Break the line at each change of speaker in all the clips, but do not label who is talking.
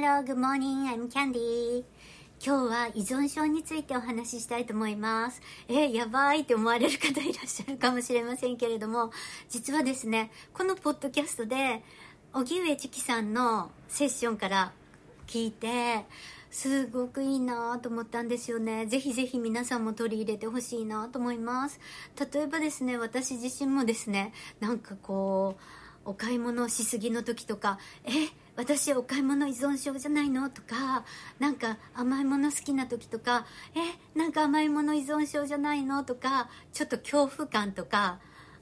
Hello, good morning. I'm Candy. 今日は依存症についてお話ししたいと思います。え、やばいって思われる方いらっしゃるかもしれませんけれども、実はですね、このポッドキャストで、荻上チキさんのセッションから聞いて、すごくいいなと思ったんですよね。ぜひぜひ皆さんも取り入れてほしいなと思います。例えばですね、私自身もですね、なんかこう、お買い物しすぎの時とか、え、私お買い物依存症じゃないの？とか、なんか甘いもの好きな時とか、え、なんか甘いもの依存症じゃないの？とか、ちょっと恐怖感とか、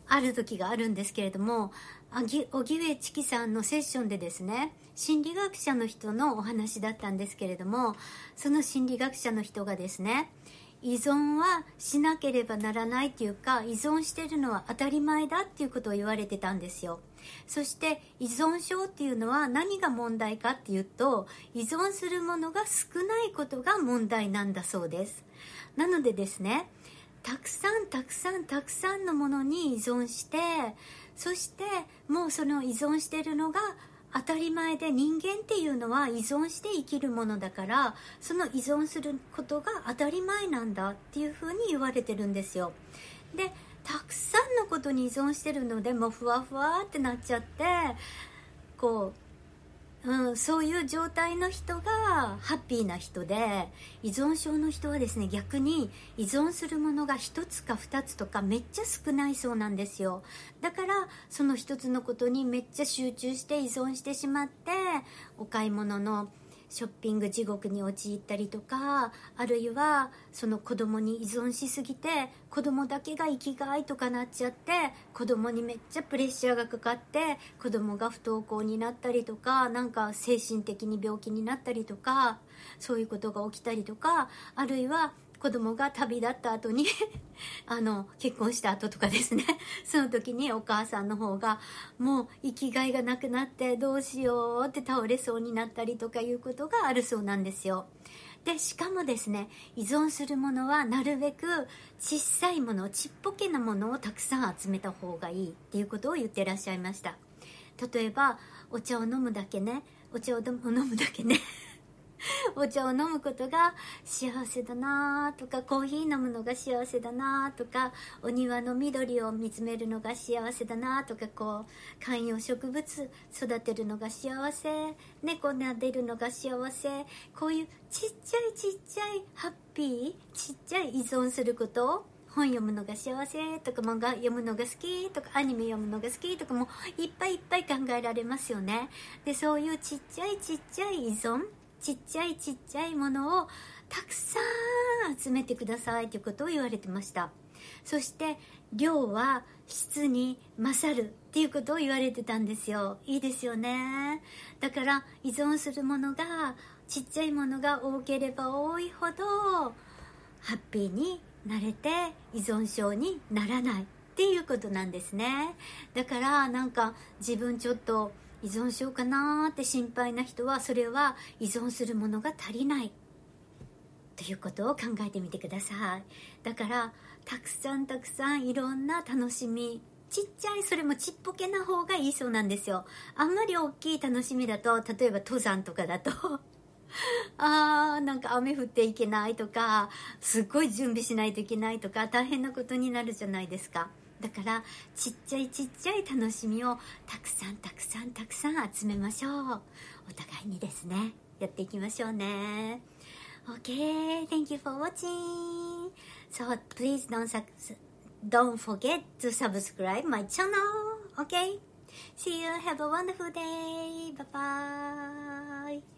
ある時があるんですけれども、荻上チキさんのセッションでですね心理学者の人のお話だったんですけれどもその心理学者の人がですね依存はしなければならないっていうか依存してるのは当たり前だっていうことを言われてたんですよ。そして依存症っていうのは何が問題かっていうと依存するものが少ないことが問題なんだそうです。なのでですねたくさんたくさんたくさんのものに依存してそしてもうその依存してるのが当たり前で人間っていうのは依存して生きるものだからその依存することが当たり前なんだっていうふうに言われてるんですよ。でたくさんのことに依存してるのでもうふわふわってなっちゃってこううん、そういう状態の人がハッピーな人で依存症の人はですね逆に依存するものが1つか2つとかめっちゃ少ないそうなんですよ。だからその1つのことにめっちゃ集中して依存してしまってお買い物のショッピング地獄に陥ったりとかあるいはその子供に依存しすぎて子供だけが生きがいとかなっちゃって子供にめっちゃプレッシャーがかかって子供が不登校になったりとかなんか精神的に病気になったりとかそういうことが起きたりとかあるいは子供が旅立った後に あの結婚した後とかですね。その時にお母さんの方がもう生きがいがなくなってどうしようって倒れそうになったりとかいうことがあるそうなんですよ。でしかもですね依存するものはなるべく小さいものちっぽけなものをたくさん集めた方がいいっていうことを言ってらっしゃいました。例えばお茶を飲むだけね。お茶を飲むだけね。お茶を飲むことが幸せだなとかコーヒー飲むのが幸せだなとかお庭の緑を見つめるのが幸せだなとかこう観葉植物育てるのが幸せ猫撫でるのが幸せこういうちっちゃいちっちゃいハッピーちっちゃい依存すること本読むのが幸せとか漫画読むのが好きとかアニメ読むのが好きとかもいっぱいいっぱい考えられますよね。でそういうちっちゃいちっちゃい依存ちっちゃいちっちゃいものをたくさん集めてくださいということを言われてました。そして量は質に勝るっていうことを言われてたんですよ。いいですよね。だから依存するものがちっちゃいものが多ければ多いほどハッピーになれて依存症にならないっていうことなんですね。だからなんか自分ちょっと依存症かなって心配な人はそれは依存するものが足りない。ということを考えてみてください。だからたくさんたくさんいろんな楽しみ。ちっちゃいそれもちっぽけな方がいいそうなんですよ。あんまり大きい楽しみだと例えば登山とかだと。あーなんか雨降っていけないとかすっごい準備しないといけないとか大変なことになるじゃないですか。だからちっちゃいちっちゃい楽しみをたくさんたくさんたくさん集めましょうお互いにですねやっていきましょうね Okay, thank you for watching. So please don't don't forget to subscribe my channel. Okay? See you. Have a wonderful day. Bye bye.